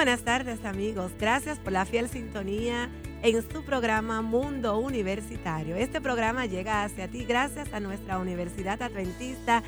Buenas tardes amigos, gracias por la fiel sintonía en su programa Mundo Universitario. Este programa llega hacia ti gracias a nuestra Universidad Adventista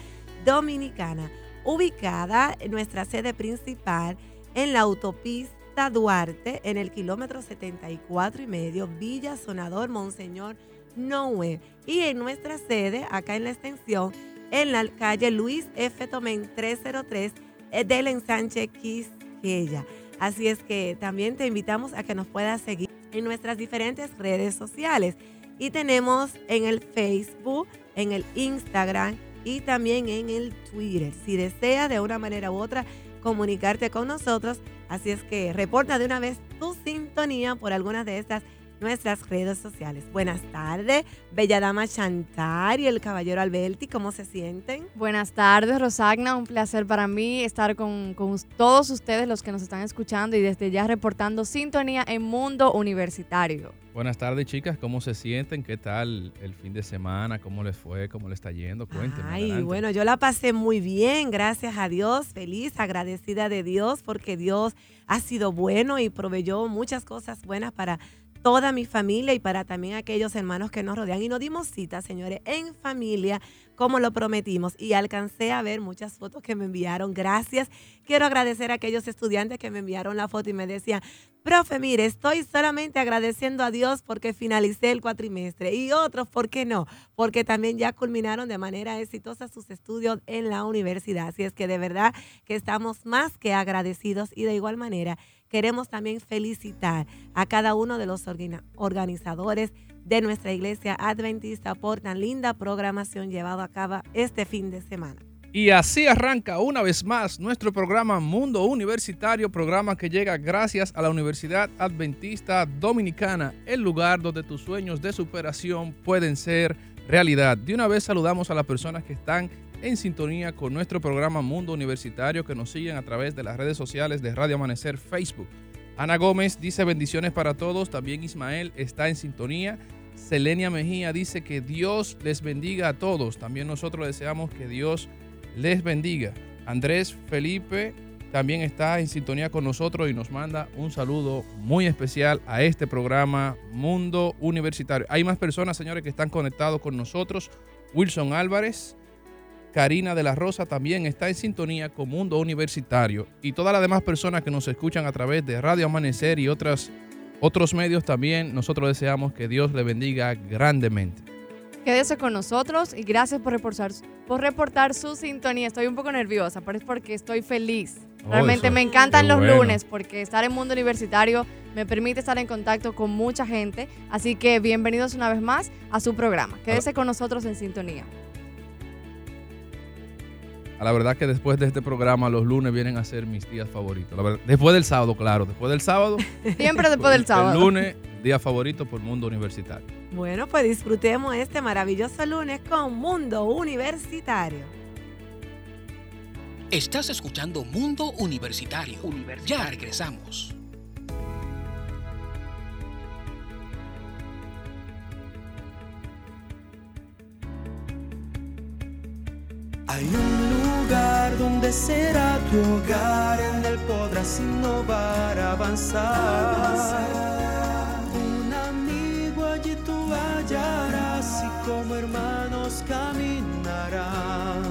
Dominicana, ubicada en nuestra sede principal en la autopista Duarte, en el kilómetro 74 y medio, Villa Sonador Monseñor Noé. Y en nuestra sede, acá en la extensión, en la calle Luis F. Tomén 303 eh, del ensanche Quisqueya. Así es que también te invitamos a que nos puedas seguir en nuestras diferentes redes sociales. Y tenemos en el Facebook, en el Instagram y también en el Twitter. Si desea de una manera u otra comunicarte con nosotros, así es que reporta de una vez tu sintonía por algunas de estas nuestras redes sociales. Buenas tardes, Bella Dama Chantar y el Caballero Alberti, ¿cómo se sienten? Buenas tardes, Rosagna, un placer para mí estar con, con todos ustedes los que nos están escuchando y desde ya reportando sintonía en Mundo Universitario. Buenas tardes, chicas. ¿Cómo se sienten? ¿Qué tal el fin de semana? ¿Cómo les fue? ¿Cómo les está yendo? Cuéntenme. Ay, bueno, yo la pasé muy bien, gracias a Dios. Feliz, agradecida de Dios porque Dios ha sido bueno y proveyó muchas cosas buenas para toda mi familia y para también aquellos hermanos que nos rodean. Y nos dimos cita, señores, en familia, como lo prometimos. Y alcancé a ver muchas fotos que me enviaron. Gracias. Quiero agradecer a aquellos estudiantes que me enviaron la foto y me decían, profe, mire, estoy solamente agradeciendo a Dios porque finalicé el cuatrimestre. Y otros, ¿por qué no? Porque también ya culminaron de manera exitosa sus estudios en la universidad. Así es que de verdad que estamos más que agradecidos y de igual manera queremos también felicitar a cada uno de los organizadores de nuestra iglesia adventista por tan linda programación llevada a cabo este fin de semana. Y así arranca una vez más nuestro programa Mundo Universitario, programa que llega gracias a la Universidad Adventista Dominicana, el lugar donde tus sueños de superación pueden ser realidad. De una vez saludamos a las personas que están en sintonía con nuestro programa Mundo Universitario que nos siguen a través de las redes sociales de Radio Amanecer Facebook. Ana Gómez dice bendiciones para todos, también Ismael está en sintonía. Selenia Mejía dice que Dios les bendiga a todos, también nosotros deseamos que Dios les bendiga. Andrés Felipe también está en sintonía con nosotros y nos manda un saludo muy especial a este programa Mundo Universitario. Hay más personas, señores, que están conectados con nosotros. Wilson Álvarez, Karina de la Rosa también está en sintonía con Mundo Universitario y todas las demás personas que nos escuchan a través de Radio Amanecer y otras, otros medios también, nosotros deseamos que Dios le bendiga grandemente. Quédese con nosotros y gracias por reportar, por reportar su sintonía. Estoy un poco nerviosa, pero es porque estoy feliz. Oh, Realmente me encantan los lunes porque estar en Mundo Universitario me permite estar en contacto con mucha gente. Así que bienvenidos una vez más a su programa. Quédese con nosotros en sintonía la verdad que después de este programa los lunes vienen a ser mis días favoritos. después del sábado, claro, después del sábado. Siempre después del sábado. El lunes, día favorito por Mundo Universitario. Bueno, pues disfrutemos este maravilloso lunes con Mundo Universitario. Estás escuchando Mundo Universitario. Ya regresamos. Hay un donde será tu hogar, en él podrás innovar, avanzar. Un amigo allí tú hallarás y como hermanos caminarán.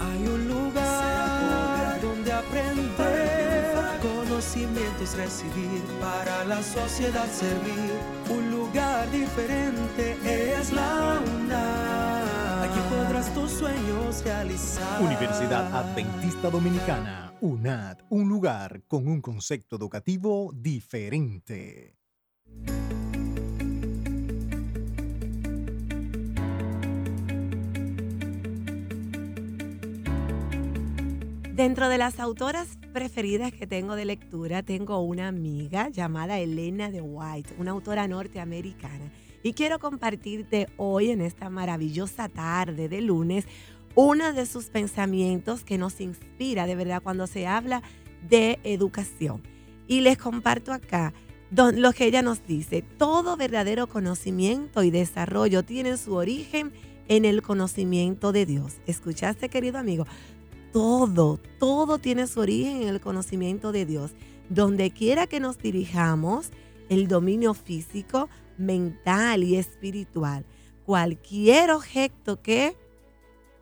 Hay un lugar donde aprender, conocimientos recibir, para la sociedad servir. Un lugar diferente es la sueños realizar. Universidad Adventista Dominicana, UNAD, un lugar con un concepto educativo diferente. Dentro de las autoras preferidas que tengo de lectura, tengo una amiga llamada Elena de White, una autora norteamericana y quiero compartirte hoy en esta maravillosa tarde de lunes uno de sus pensamientos que nos inspira de verdad cuando se habla de educación. Y les comparto acá lo que ella nos dice. Todo verdadero conocimiento y desarrollo tiene su origen en el conocimiento de Dios. ¿Escuchaste, querido amigo? Todo, todo tiene su origen en el conocimiento de Dios. donde quiera que nos dirijamos, el dominio físico, mental y espiritual. Cualquier objeto que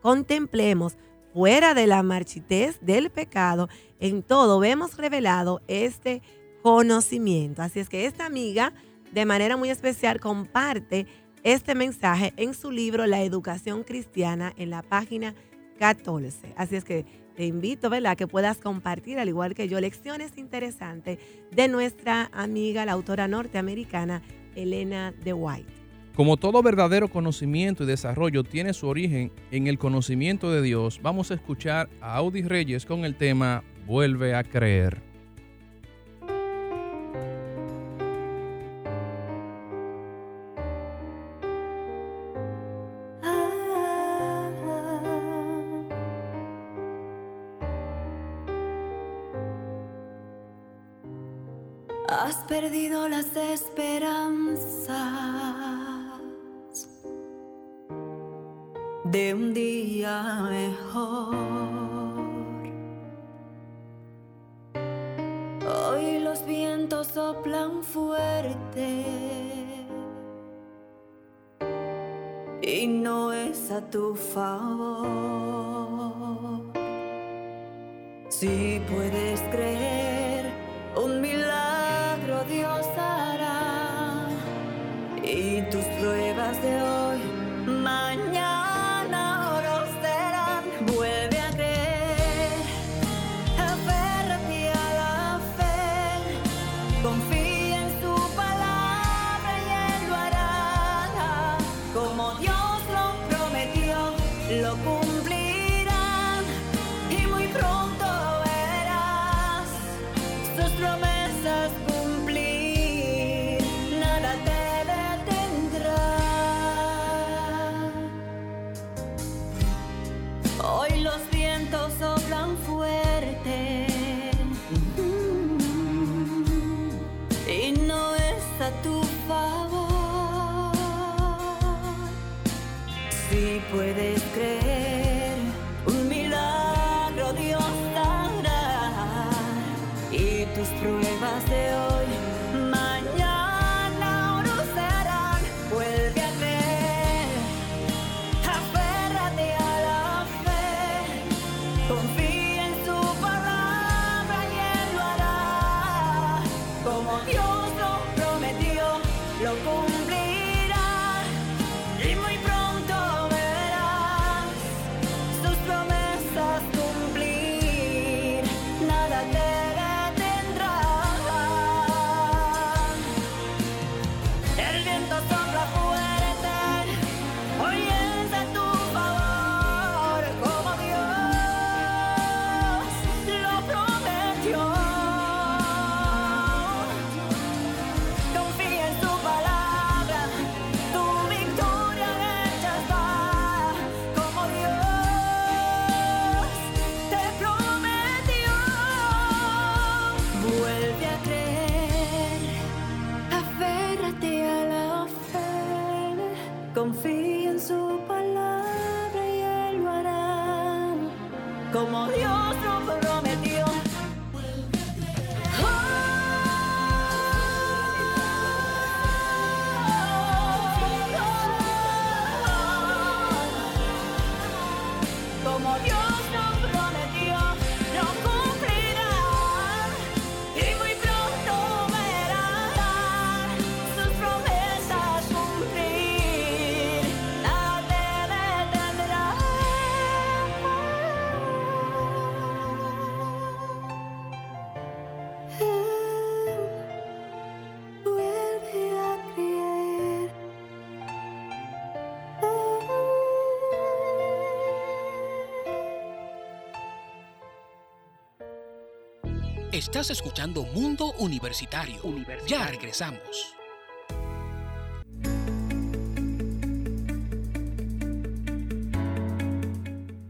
contemplemos fuera de la marchitez del pecado, en todo vemos revelado este conocimiento. Así es que esta amiga, de manera muy especial, comparte este mensaje en su libro La Educación Cristiana en la página 14. Así es que te invito, ¿verdad?, que puedas compartir, al igual que yo, lecciones interesantes de nuestra amiga, la autora norteamericana Elena de White. Como todo verdadero conocimiento y desarrollo tiene su origen en el conocimiento de Dios, vamos a escuchar a Audi Reyes con el tema Vuelve a creer. Tus pruebas de hoy Estás escuchando Mundo Universitario. Ya regresamos.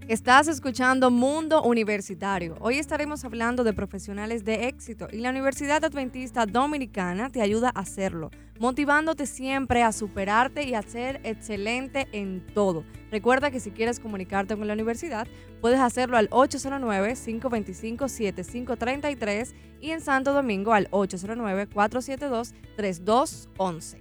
Estás escuchando Mundo Universitario. Hoy estaremos hablando de profesionales de éxito y la Universidad Adventista Dominicana te ayuda a hacerlo motivándote siempre a superarte y a ser excelente en todo. Recuerda que si quieres comunicarte con la universidad, puedes hacerlo al 809-525-7533 y en Santo Domingo al 809-472-3211.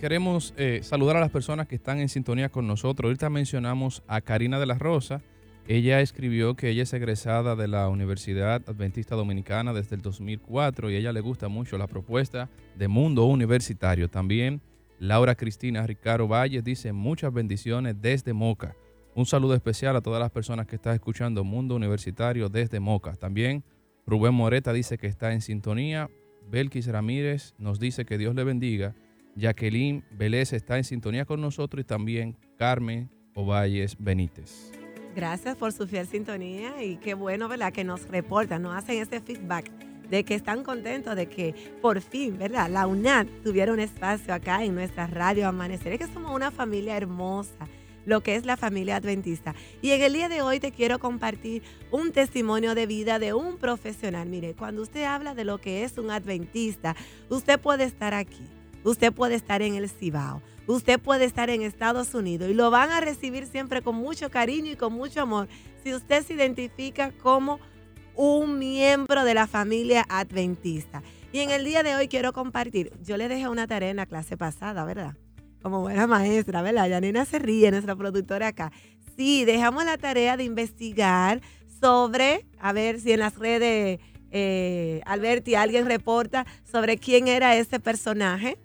Queremos eh, saludar a las personas que están en sintonía con nosotros. Ahorita mencionamos a Karina de la Rosa. Ella escribió que ella es egresada de la Universidad Adventista Dominicana desde el 2004 y a ella le gusta mucho la propuesta de Mundo Universitario. También Laura Cristina Ricardo Valles dice muchas bendiciones desde Moca. Un saludo especial a todas las personas que están escuchando Mundo Universitario desde Moca. También Rubén Moreta dice que está en sintonía. Belkis Ramírez nos dice que Dios le bendiga. Jacqueline Vélez está en sintonía con nosotros y también Carmen Ovalles Benítez. Gracias por su fiel sintonía y qué bueno, ¿verdad? Que nos reportan, nos hacen ese feedback de que están contentos de que por fin, ¿verdad? La UNAD tuviera un espacio acá en nuestra radio Amanecer. Es que somos una familia hermosa, lo que es la familia adventista. Y en el día de hoy te quiero compartir un testimonio de vida de un profesional. Mire, cuando usted habla de lo que es un adventista, usted puede estar aquí, usted puede estar en el Cibao usted puede estar en Estados Unidos y lo van a recibir siempre con mucho cariño y con mucho amor si usted se identifica como un miembro de la familia adventista. Y en el día de hoy quiero compartir, yo le dejé una tarea en la clase pasada, ¿verdad? Como buena maestra, ¿verdad? Yanina se ríe, nuestra productora acá. Sí, dejamos la tarea de investigar sobre, a ver si en las redes, eh, Alberti, alguien reporta sobre quién era ese personaje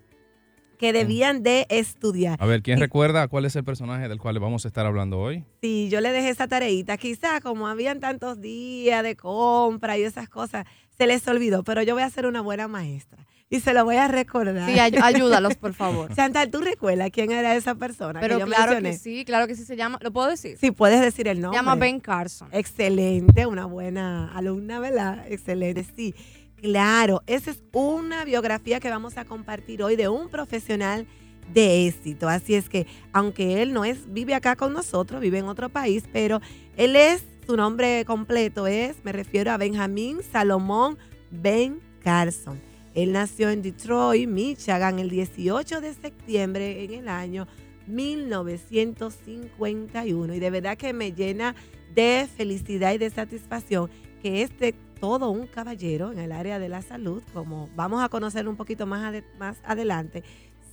que debían de estudiar. A ver, ¿quién recuerda cuál es el personaje del cual vamos a estar hablando hoy? Sí, yo le dejé esa tareita. Quizás como habían tantos días de compra y esas cosas, se les olvidó, pero yo voy a ser una buena maestra y se lo voy a recordar. Sí, ayúdalos, por favor. Chantal, ¿tú recuerdas quién era esa persona? Pero claro que sí, claro que sí se llama. ¿Lo puedo decir? Sí, puedes decir el nombre. Se llama Ben Carson. Excelente, una buena alumna, ¿verdad? Excelente, sí. Claro, esa es una biografía que vamos a compartir hoy de un profesional de éxito. Así es que, aunque él no es, vive acá con nosotros, vive en otro país, pero él es, su nombre completo es, me refiero a Benjamín Salomón Ben Carson. Él nació en Detroit, Michigan, el 18 de septiembre en el año 1951. Y de verdad que me llena de felicidad y de satisfacción que este todo un caballero en el área de la salud, como vamos a conocer un poquito más, más adelante,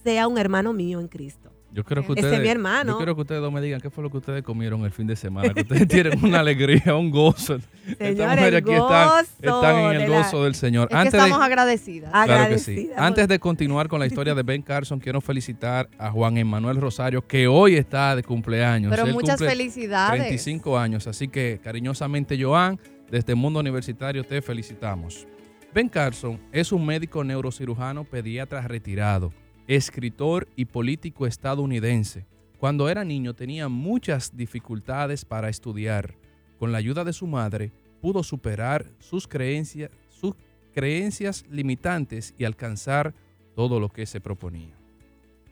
sea un hermano mío en Cristo. Yo creo que ustedes, mi hermano. Yo quiero que ustedes dos me digan qué fue lo que ustedes comieron el fin de semana, que ustedes tienen una alegría, un gozo. Señor, aquí están, están, en el gozo del Señor. Es que estamos agradecidas. Claro que sí. Antes de continuar con la historia de Ben Carson, quiero felicitar a Juan Emanuel Rosario, que hoy está de cumpleaños. Pero muchas felicidades. 35 años, así que cariñosamente, Joan, desde Mundo Universitario te felicitamos. Ben Carson es un médico neurocirujano pediatra retirado, escritor y político estadounidense. Cuando era niño tenía muchas dificultades para estudiar. Con la ayuda de su madre pudo superar sus creencias, sus creencias limitantes y alcanzar todo lo que se proponía.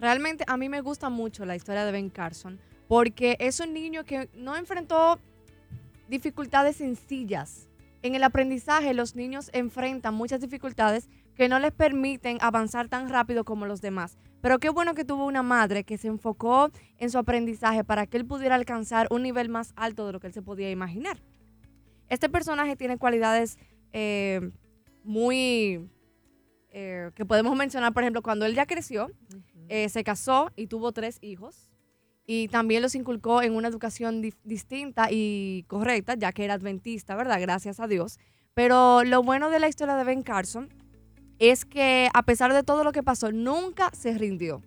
Realmente a mí me gusta mucho la historia de Ben Carson porque es un niño que no enfrentó dificultades sencillas. En el aprendizaje los niños enfrentan muchas dificultades que no les permiten avanzar tan rápido como los demás. Pero qué bueno que tuvo una madre que se enfocó en su aprendizaje para que él pudiera alcanzar un nivel más alto de lo que él se podía imaginar. Este personaje tiene cualidades eh, muy... Eh, que podemos mencionar, por ejemplo, cuando él ya creció, eh, se casó y tuvo tres hijos y también los inculcó en una educación distinta y correcta, ya que era adventista, ¿verdad? Gracias a Dios. Pero lo bueno de la historia de Ben Carson es que a pesar de todo lo que pasó, nunca se rindió.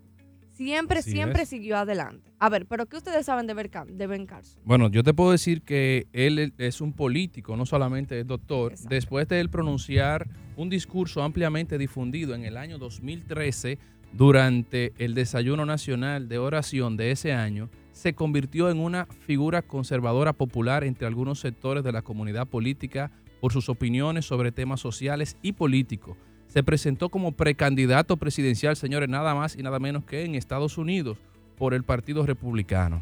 Siempre, siempre siguió adelante. A ver, pero ¿qué ustedes saben de Ben, Carson? Bueno, yo te puedo decir que él es un político, no solamente es doctor. Después de él pronunciar un discurso ampliamente difundido en el año 2013 durante el desayuno nacional de oración de ese año, se convirtió en una figura conservadora popular entre algunos sectores de la comunidad política por sus opiniones sobre temas sociales y políticos. Se presentó como precandidato presidencial, señores, nada más y nada menos que en Estados Unidos por el Partido Republicano.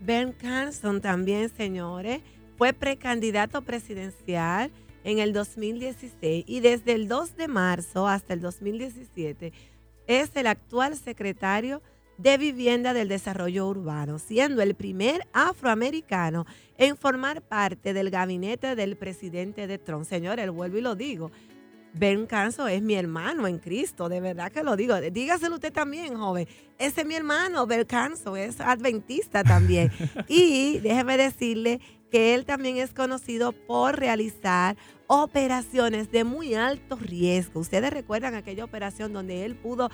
Ben Carson también, señores, fue precandidato presidencial en el 2016 y desde el 2 de marzo hasta el 2017 es el actual secretario de Vivienda del Desarrollo Urbano, siendo el primer afroamericano en formar parte del gabinete del presidente de Trump. Señor, el vuelvo y lo digo. Ben Carson es mi hermano en Cristo, de verdad que lo digo. Dígaselo usted también, joven. Ese es mi hermano, Ben Carson, es adventista también. y déjeme decirle que él también es conocido por realizar operaciones de muy alto riesgo. Ustedes recuerdan aquella operación donde él pudo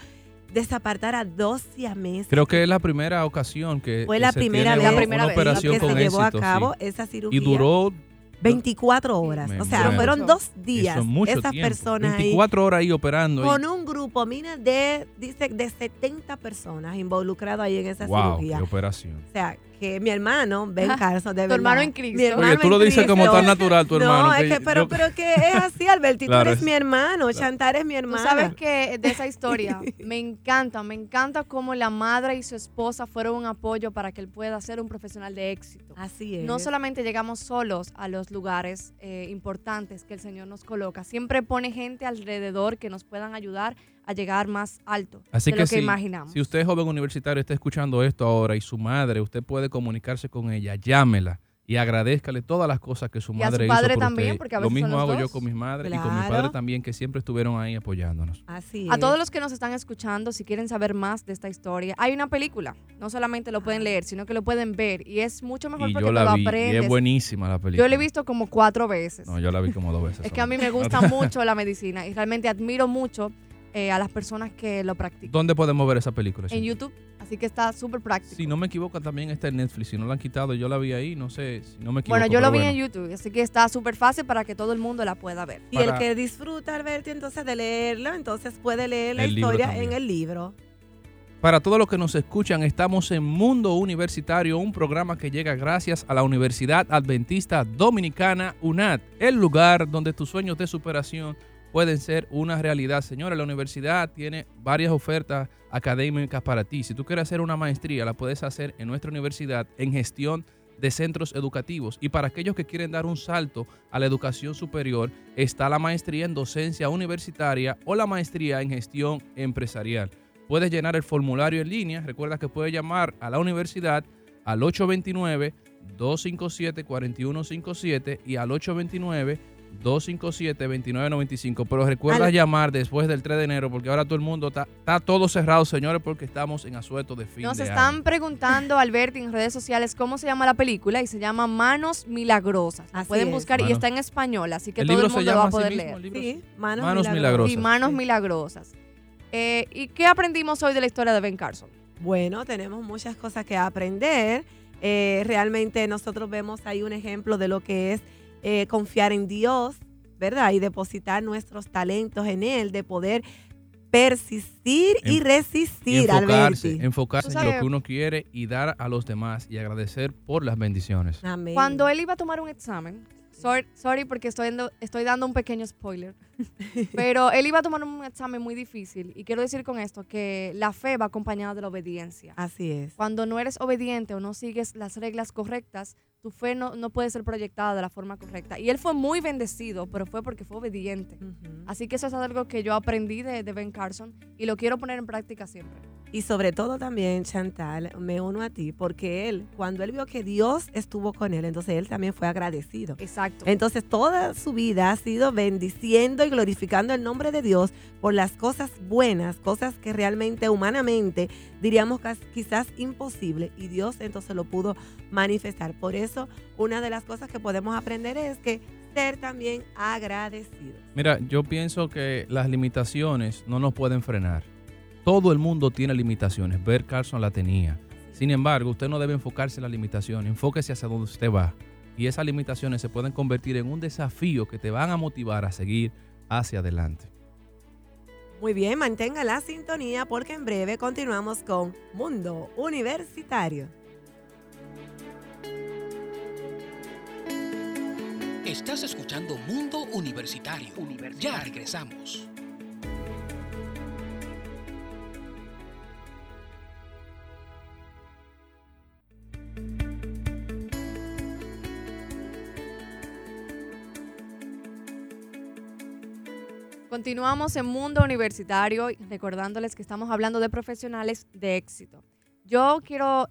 desapartar a dos siameses. Creo que es la primera ocasión que fue la se primera tiene vez una, primera una vez operación que con se llevó a cabo sí. esa cirugía. Y duró 24 horas. Me o sea, muero. fueron dos días eso es mucho esas tiempo. personas ahí 24 horas ahí operando. ahí. con un grupo, mira, de, dice, de 70 personas involucradas ahí en esa wow, cirugía. qué operación. O sea, que mi hermano, Ben. Carson, de Tu verdad. hermano en Cristo. mi hermano Oye, tú en lo dices como Cristo. tan natural tu hermano. No, es que, yo- pero, pero que es así, Alberti. Claro, eres es- mi hermano, Chantal es mi Tú hermana. sabes que de esa historia me encanta, me encanta cómo la madre y su esposa fueron un apoyo para que él pueda ser un profesional de éxito. Así es. No solamente llegamos solos a los lugares eh, importantes que el Señor nos coloca, siempre pone gente alrededor que nos puedan ayudar a llegar más alto Así de que, lo que si, imaginamos. si usted es joven universitario está escuchando esto ahora y su madre, usted puede comunicarse con ella, llámela y agradezcale todas las cosas que su Y a su madre padre hizo por también, usted. porque a Lo veces son mismo los hago yo con mis madres y con mi padre también, que siempre estuvieron ahí apoyándonos. Así A es. todos los que nos están escuchando, si quieren saber más de esta historia, hay una película. No solamente lo pueden leer, sino que lo pueden ver. Y es mucho mejor Y porque yo te la lo vi y aprendes. es buenísima la película. Yo la he visto como cuatro veces. No, yo la vi como dos veces. es que a mí me gusta mucho la medicina y realmente admiro mucho eh, a las personas que lo practican. ¿Dónde podemos ver esa película? En? YouTube, así que está súper práctico. Si no me equivoco, también está en Netflix. Si no la han quitado, yo la vi ahí. No sé si no me equivoco. bueno, yo lo vi en YouTube, así que está súper fácil para que todo el mundo la pueda ver. Y el que disfruta, Alberti, entonces de leerlo, entonces puede leer la El historia en el libro. Para todos los que nos escuchan, estamos en Mundo Universitario, un programa que llega gracias a la Universidad Adventista Dominicana, UNAD, el lugar donde tus sueños de superación pueden ser una realidad. Señora, la universidad tiene varias ofertas académicas para ti. Si tú quieres hacer una maestría, la puedes hacer en nuestra universidad en gestión de centros educativos. Y para aquellos que quieren dar un salto a la educación superior, está la maestría en docencia universitaria o la maestría en gestión empresarial. Puedes llenar el formulario en línea. Recuerda que puedes llamar a la universidad al 829-257-4157 y al 829-257-2995. Pero recuerda Al- llamar después del 3 de enero porque ahora todo el mundo está, está todo cerrado, señores, porque estamos en asueto de fin Nos de están año. preguntando, Alberti, en redes sociales cómo se llama la película y se llama Manos Milagrosas. La Así pueden es. buscar y está en español, así que El todo el mundo lo va a poder leer. Sí, manos, Manos milagrosas. milagrosas. Y Manos Milagrosas. Eh, ¿Y qué aprendimos hoy de la historia de Ben Carson? Bueno, tenemos muchas cosas que aprender. Eh, realmente nosotros vemos ahí un ejemplo de lo que es eh, confiar en Dios, ¿verdad? Y depositar nuestros talentos en Él, de poder persistir y resistir, Y enfocarse, Alberti. enfocarse en lo que uno quiere y dar a los demás y agradecer por las bendiciones. Amén. Cuando él iba a tomar un examen, sorry, sorry porque estoy, dando- estoy dando un pequeño spoiler, pero él iba a tomar un examen muy difícil y quiero decir con esto que la fe va acompañada de la obediencia. Así es. Cuando no eres obediente o no sigues las reglas correctas, tu fe no, no puede ser proyectada de la forma correcta. Y él fue muy bendecido, pero fue porque fue obediente. Ujú. Así que eso es algo que yo aprendí de, de Ben Carson y lo quiero poner en práctica siempre. Y sobre todo también, Chantal, me uno a ti, porque él, cuando él vio que Dios estuvo con él, entonces él también fue agradecido. Exacto. Entonces toda su vida ha sido bendiciendo y glorificando el nombre de Dios por las cosas buenas, cosas que realmente humanamente diríamos quizás imposible y Dios entonces lo pudo manifestar. Por eso una de las cosas que podemos aprender es que ser también agradecidos. Mira, yo pienso que las limitaciones no nos pueden frenar. Todo el mundo tiene limitaciones. Bert Carlson la tenía. Sin embargo, usted no debe enfocarse en la limitación. Enfóquese hacia donde usted va. Y esas limitaciones se pueden convertir en un desafío que te van a motivar a seguir hacia adelante. Muy bien, mantenga la sintonía porque en breve continuamos con Mundo Universitario. Estás escuchando Mundo Universitario. Ya regresamos. Continuamos en Mundo Universitario, recordándoles que estamos hablando de profesionales de éxito. Yo quiero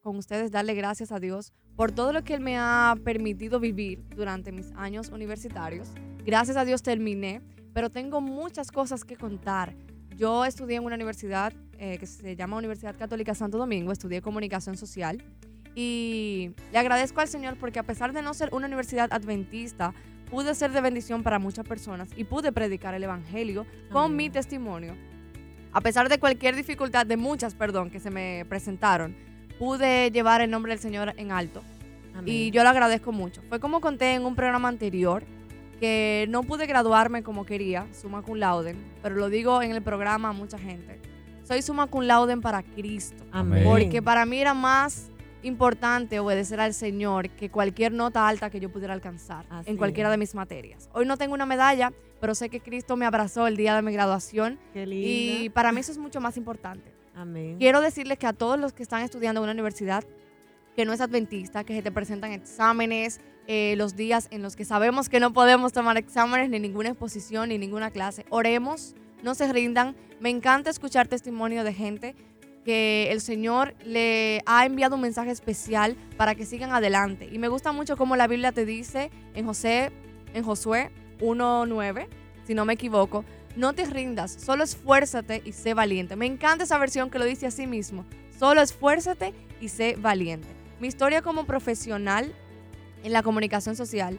con ustedes darle gracias a Dios por todo lo que Él me ha permitido vivir durante mis años universitarios. Gracias a Dios terminé, pero tengo muchas cosas que contar. Yo estudié en una universidad eh, que se llama Universidad Católica Santo Domingo, estudié comunicación social y le agradezco al Señor porque a pesar de no ser una universidad adventista, pude ser de bendición para muchas personas y pude predicar el Evangelio con mi testimonio. A pesar de cualquier dificultad, de muchas, perdón, que se me presentaron, pude llevar el nombre del Señor en alto. Y yo le agradezco mucho. Fue como conté en un programa anterior, que no pude graduarme como quería, summa cum laude, pero lo digo en el programa a mucha gente. Soy summa cum laude para Cristo. Amén. Porque para mí era más importante obedecer al Señor que cualquier nota alta que yo pudiera alcanzar Así en cualquiera de mis materias. Hoy no tengo una medalla, pero sé que Cristo me abrazó el día de mi graduación Qué y linda. para mí eso es mucho más importante. Amén. Quiero decirles que a todos los que están estudiando en una universidad que no es adventista, que se te presentan exámenes, eh, los días en los que sabemos que no podemos tomar exámenes, ni ninguna exposición, ni ninguna clase. Oremos, no se rindan. Me encanta escuchar testimonio de gente que el Señor le ha enviado un mensaje especial para que sigan adelante. Y me gusta mucho como la Biblia te dice en José, en Josué 1.9, si no me equivoco, no te rindas, solo esfuérzate y sé valiente. Me encanta esa versión que lo dice así mismo. Solo esfuérzate y sé valiente. Mi historia como profesional en la comunicación social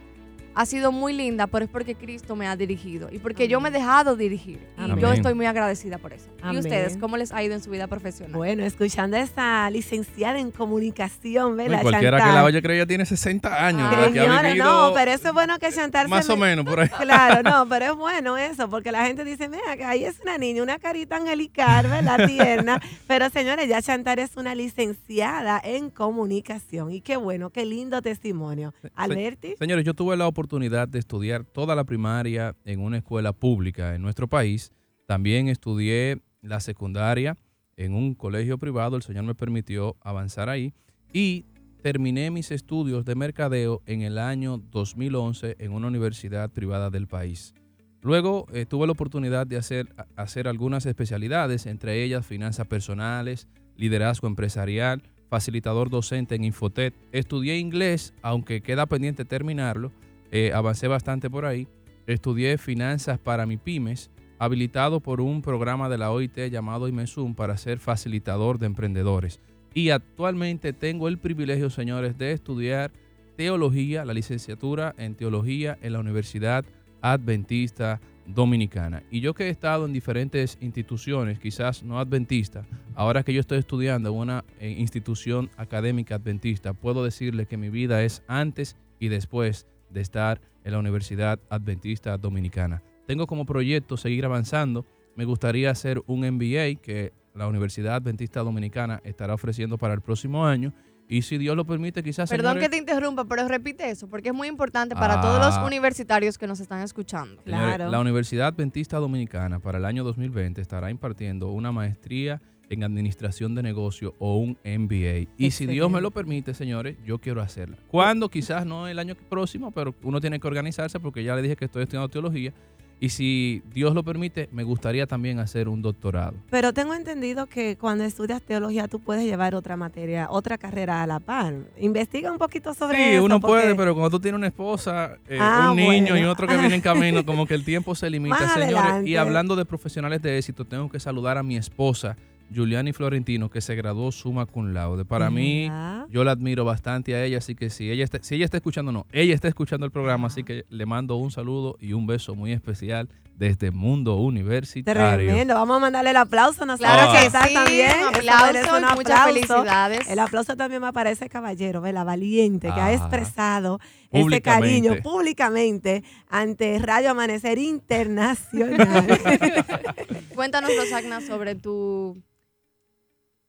ha sido muy linda, pero es porque Cristo me ha dirigido y porque yo me he dejado dirigir. Y Amén. yo estoy muy agradecida por eso. ¿Y ustedes cómo les ha ido en su vida profesional? Bueno, escuchando a esa licenciada en comunicación, ¿verdad? cualquiera que la oye cree ya tiene 60 años. Ah, no, pero eso es bueno que Chantal se más o me- menos por ahí. Claro, no, pero es bueno eso, porque la gente dice, mira, que ahí es una niña, una carita angelical, ¿verdad? Tierna. Pero señores, ya Chantal es una licenciada en comunicación. Y qué bueno, qué lindo testimonio. Alberti. Señores, yo tuve la oportunidad de estudiar toda la primaria en una escuela pública en nuestro país. También estudié la secundaria en un colegio privado. El Señor me permitió avanzar ahí. Y terminé mis estudios de mercadeo en el año 2011 en una universidad privada del país. Luego eh, tuve la oportunidad de hacer, hacer algunas especialidades, entre ellas finanzas personales, liderazgo empresarial, facilitador docente en Infotet. Estudié inglés, aunque queda pendiente terminarlo. Eh, avancé bastante por ahí. Estudié finanzas para mi pymes, habilitado por un programa de la OIT llamado IMESUM para ser facilitador de emprendedores. Y actualmente tengo el privilegio, señores, de estudiar teología, la licenciatura en teología en la Universidad Adventista Dominicana. Y yo que he estado en diferentes instituciones, quizás no adventistas, ahora que yo estoy estudiando en una eh, institución académica adventista, puedo decirle que mi vida es antes y después de estar en la Universidad Adventista Dominicana. Tengo como proyecto seguir avanzando. Me gustaría hacer un MBA que la Universidad Adventista Dominicana estará ofreciendo para el próximo año. Y si Dios lo permite, quizás... Perdón señores, que te interrumpa, pero repite eso, porque es muy importante para todos los Ah. universitarios que nos están escuchando. Claro. La Universidad Adventista Dominicana para el año 2020 estará impartiendo una maestría en administración de negocio o un MBA. Y si Dios me lo permite, señores, yo quiero hacerla. ¿Cuándo? Quizás no el año próximo, pero uno tiene que organizarse porque ya le dije que estoy estudiando teología. Y si Dios lo permite, me gustaría también hacer un doctorado. Pero tengo entendido que cuando estudias teología tú puedes llevar otra materia, otra carrera a la par. Investiga un poquito sobre Sí, eso. uno porque- puede, pero cuando tú tienes una esposa, eh, Ah, un niño y otro que viene en camino, como que el tiempo se limita, Más señores. adelante. Y hablando de profesionales de éxito, tengo que saludar a mi esposa, Juliani Florentino, que se graduó summa cum laude. Para mí, yo la admiro bastante a ella, así que si ella está, si ella está escuchando, no, ella está escuchando el programa, así que le mando un saludo y un beso muy especial desde Mundo Universitario. Tremendo. Vamos a mandarle el aplauso a nosotros. Claro Ah. que sí, también. un aplauso un muchas felicidades. El aplauso también va para ese caballero, ¿verdad? Valiente, que ha expresado ese cariño públicamente ante Radio Amanecer Internacional. Cuéntanos, Rosagna, sobre tu...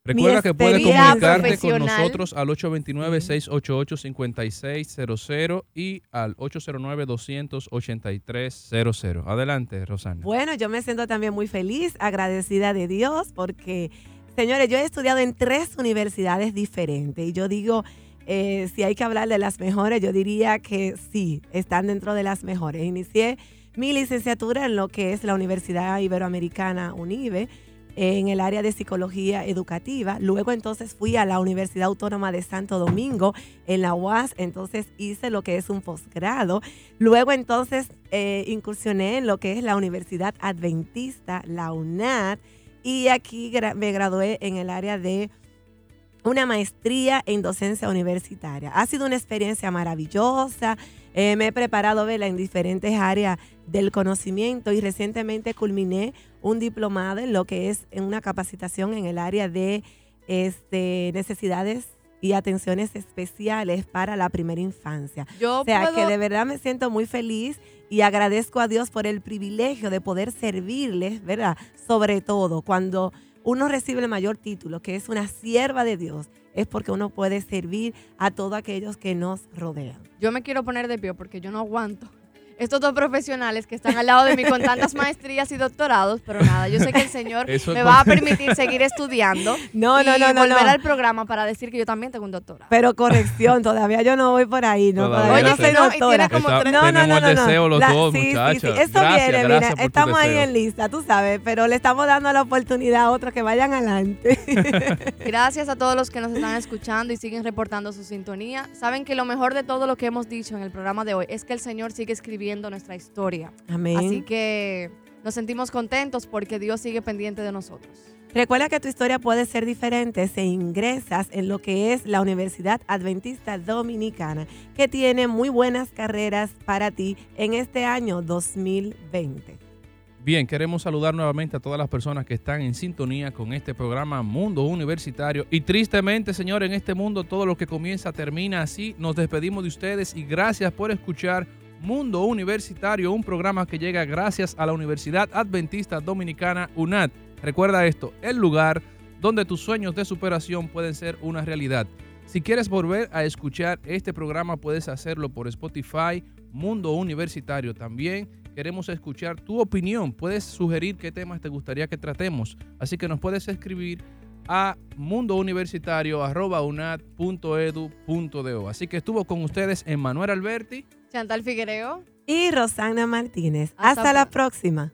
Recuerda que puedes comunicarte con nosotros al 829-688-5600 y al 809-283-00. Adelante, Rosana. Bueno, yo me siento también muy feliz, agradecida de Dios, porque, señores, yo he estudiado en tres universidades diferentes y yo digo, eh, si hay que hablar de las mejores, yo diría que sí, están dentro de las mejores. Inicié mi licenciatura en lo que es la Universidad Iberoamericana UNIBE en el área de psicología educativa. Luego entonces fui a la Universidad Autónoma de Santo Domingo en la UAS, entonces hice lo que es un posgrado. Luego entonces eh, incursioné en lo que es la Universidad Adventista, la UNAD, y aquí me gradué en el área de una maestría en docencia universitaria. Ha sido una experiencia maravillosa. Eh, me he preparado en diferentes áreas del conocimiento y recientemente culminé un diplomado en lo que es una capacitación en el área de este, necesidades y atenciones especiales para la primera infancia. o sea que de verdad me siento muy feliz y agradezco a Dios por el privilegio de poder servirles, ¿verdad? Sobre todo cuando uno recibe el mayor título, que es una sierva de Dios, es porque uno puede servir a todos aquellos que nos rodean. Yo me quiero poner de pie porque yo no aguanto estos dos profesionales que están al lado de mí con tantas maestrías y doctorados, pero nada, yo sé que el Señor me va a permitir seguir estudiando no, no, no, no, volver al programa para decir que yo también tengo un doctorado. Pero corrección, todavía yo no voy por ahí, ¿no? Todavía, soy doctora. Y como tres... No, no, no, no. Deseo los dos, sí, muchachos. Sí, sí. Eso viene, mira, estamos ahí en lista, tú sabes, pero le estamos dando la oportunidad a otros que vayan adelante. Gracias a todos los que nos están escuchando y siguen reportando su sintonía. Saben que lo mejor de todo lo que hemos dicho en el programa de hoy es que el Señor sigue escribiendo nuestra historia. Amén. Así que nos sentimos contentos porque Dios sigue pendiente de nosotros. Recuerda que tu historia puede ser diferente si ingresas en lo que es la Universidad Adventista Dominicana, que tiene muy buenas carreras para ti en este año 2020. Bien, queremos saludar nuevamente a todas las personas que están en sintonía con este programa Mundo Universitario. Y tristemente, señor, en este mundo todo lo que comienza termina así. Nos despedimos de ustedes y gracias por escuchar Mundo Universitario, un programa que llega gracias a la Universidad Adventista Dominicana UNAD. Recuerda esto, el lugar donde tus sueños de superación pueden ser una realidad. Si quieres volver a escuchar este programa, puedes hacerlo por Spotify, Mundo Universitario. También queremos escuchar tu opinión. Puedes sugerir qué temas te gustaría que tratemos. Así que nos puedes escribir a mundouniversitario.unad.edu.do. Así que estuvo con ustedes Emanuel Alberti. Chantal Figuereo y Rosana Martínez. Hasta, la próxima.